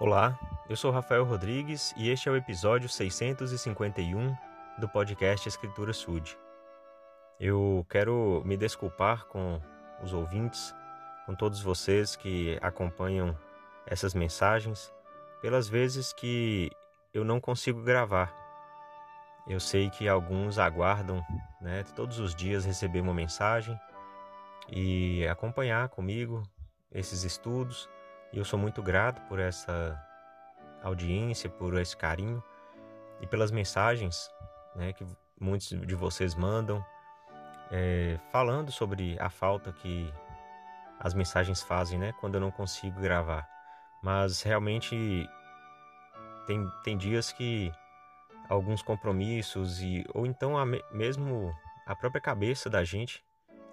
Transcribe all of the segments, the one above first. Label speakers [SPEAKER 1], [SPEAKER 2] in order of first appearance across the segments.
[SPEAKER 1] Olá, eu sou Rafael Rodrigues e este é o episódio 651 do podcast Escritura Sud. Eu quero me desculpar com os ouvintes, com todos vocês que acompanham essas mensagens, pelas vezes que eu não consigo gravar. Eu sei que alguns aguardam, né, todos os dias receber uma mensagem e acompanhar comigo esses estudos e eu sou muito grato por essa audiência, por esse carinho e pelas mensagens né, que muitos de vocês mandam, é, falando sobre a falta que as mensagens fazem né, quando eu não consigo gravar. Mas realmente tem, tem dias que alguns compromissos e ou então a, mesmo a própria cabeça da gente,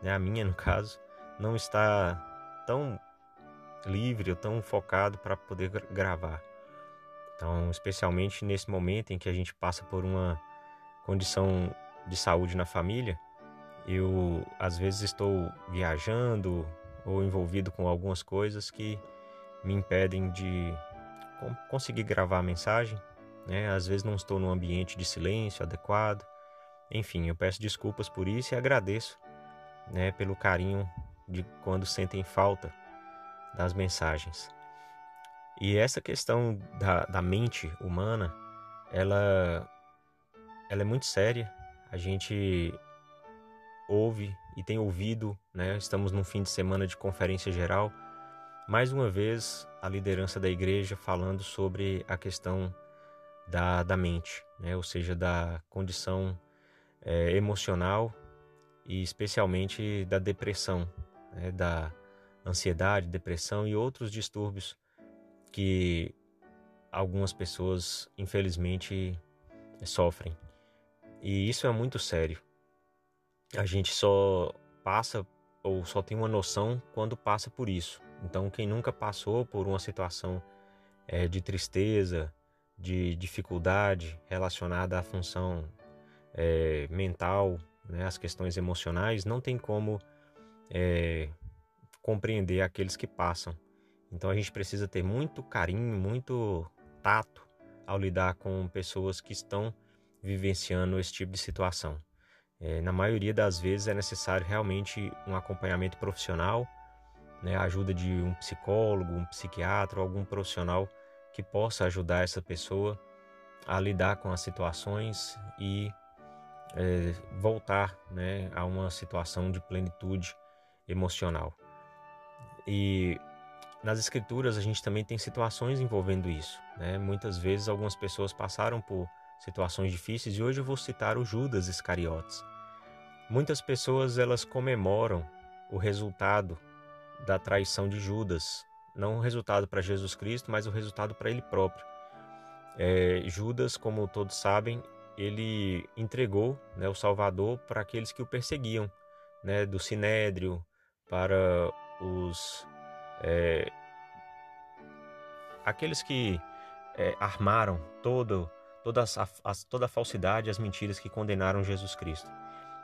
[SPEAKER 1] né, a minha no caso, não está tão livre ou tão focado para poder gravar. Então, especialmente nesse momento em que a gente passa por uma condição de saúde na família, eu às vezes estou viajando ou envolvido com algumas coisas que me impedem de conseguir gravar a mensagem, né? Às vezes não estou num ambiente de silêncio adequado. Enfim, eu peço desculpas por isso e agradeço, né, pelo carinho de quando sentem falta das mensagens. E essa questão da, da mente humana, ela, ela é muito séria. A gente ouve e tem ouvido, né? Estamos num fim de semana de conferência geral. Mais uma vez, a liderança da igreja falando sobre a questão da, da mente, né? ou seja, da condição é, emocional e especialmente da depressão, né? da, ansiedade, depressão e outros distúrbios que algumas pessoas, infelizmente, sofrem. E isso é muito sério. A gente só passa ou só tem uma noção quando passa por isso. Então, quem nunca passou por uma situação é, de tristeza, de dificuldade relacionada à função é, mental, né, às questões emocionais, não tem como é, compreender aqueles que passam. Então a gente precisa ter muito carinho, muito tato ao lidar com pessoas que estão vivenciando esse tipo de situação. É, na maioria das vezes é necessário realmente um acompanhamento profissional, né, a ajuda de um psicólogo, um psiquiatra, algum profissional que possa ajudar essa pessoa a lidar com as situações e é, voltar né, a uma situação de plenitude emocional. E nas escrituras a gente também tem situações envolvendo isso. Né? Muitas vezes algumas pessoas passaram por situações difíceis e hoje eu vou citar o Judas Iscariotes. Muitas pessoas elas comemoram o resultado da traição de Judas, não o resultado para Jesus Cristo, mas o resultado para ele próprio. É, Judas, como todos sabem, ele entregou né, o Salvador para aqueles que o perseguiam, né, do Sinédrio, para os é, aqueles que é, armaram todo, toda, a, a, toda a falsidade, as mentiras que condenaram Jesus Cristo.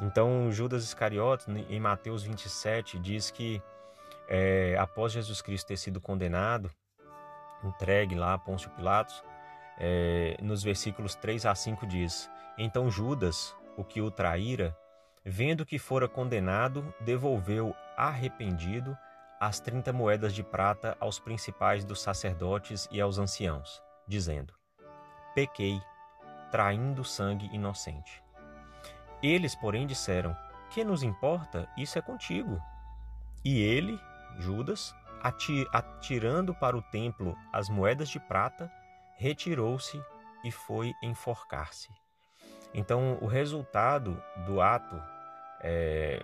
[SPEAKER 1] Então, Judas Iscariotes, em Mateus 27, diz que é, após Jesus Cristo ter sido condenado, entregue lá a Pôncio Pilatos, é, nos versículos 3 a 5 diz: Então Judas, o que o traíra, vendo que fora condenado, devolveu arrependido as trinta moedas de prata aos principais dos sacerdotes e aos anciãos, dizendo: Pequei, traindo sangue inocente. Eles, porém, disseram: Que nos importa? Isso é contigo. E ele, Judas, atirando para o templo as moedas de prata, retirou-se e foi enforcar-se. Então, o resultado do ato é,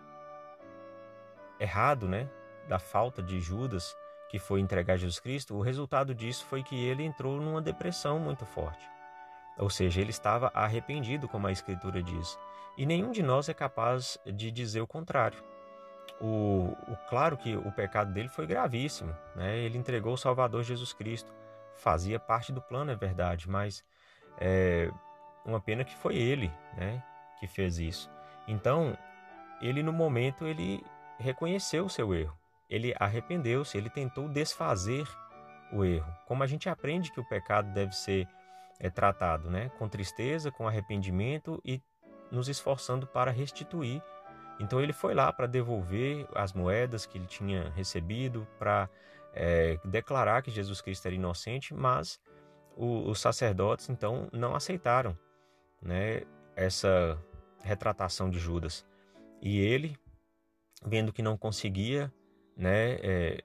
[SPEAKER 1] errado, né, da falta de Judas que foi entregar Jesus Cristo, o resultado disso foi que ele entrou numa depressão muito forte. Ou seja, ele estava arrependido, como a Escritura diz. E nenhum de nós é capaz de dizer o contrário. O, o claro que o pecado dele foi gravíssimo. Né? Ele entregou o Salvador Jesus Cristo. Fazia parte do plano, é verdade, mas é uma pena que foi ele né, que fez isso. Então, ele no momento ele reconheceu o seu erro. Ele arrependeu-se, ele tentou desfazer o erro. Como a gente aprende que o pecado deve ser é, tratado, né? Com tristeza, com arrependimento e nos esforçando para restituir. Então ele foi lá para devolver as moedas que ele tinha recebido, para é, declarar que Jesus Cristo era inocente, mas o, os sacerdotes então não aceitaram, né? Essa retratação de Judas. E ele, vendo que não conseguia, né, é,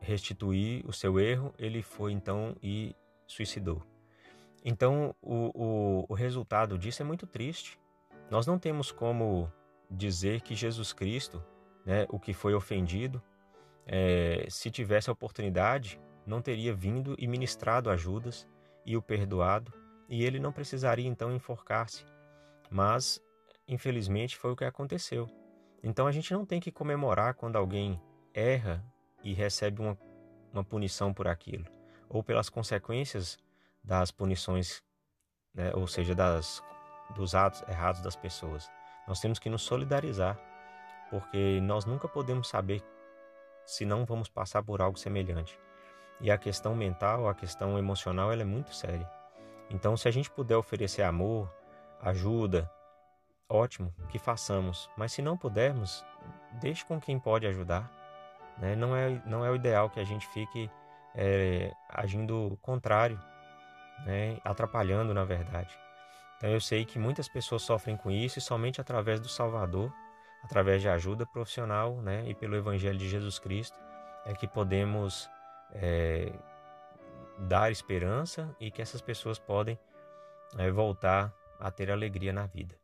[SPEAKER 1] restituir o seu erro, ele foi então e suicidou. Então, o, o, o resultado disso é muito triste. Nós não temos como dizer que Jesus Cristo, né, o que foi ofendido, é, se tivesse a oportunidade, não teria vindo e ministrado a Judas e o perdoado, e ele não precisaria então enforcar-se. Mas, infelizmente, foi o que aconteceu. Então a gente não tem que comemorar quando alguém erra e recebe uma, uma punição por aquilo, ou pelas consequências das punições, né, ou seja, das, dos atos errados das pessoas. Nós temos que nos solidarizar, porque nós nunca podemos saber se não vamos passar por algo semelhante. E a questão mental, a questão emocional, ela é muito séria. Então, se a gente puder oferecer amor, ajuda, ótimo, que façamos. Mas se não pudermos, deixe com quem pode ajudar. Né? Não, é, não é o ideal que a gente fique é, agindo contrário, né? atrapalhando, na verdade. Então eu sei que muitas pessoas sofrem com isso e somente através do Salvador, através de ajuda profissional né? e pelo Evangelho de Jesus Cristo, é que podemos é, dar esperança e que essas pessoas podem é, voltar a ter alegria na vida.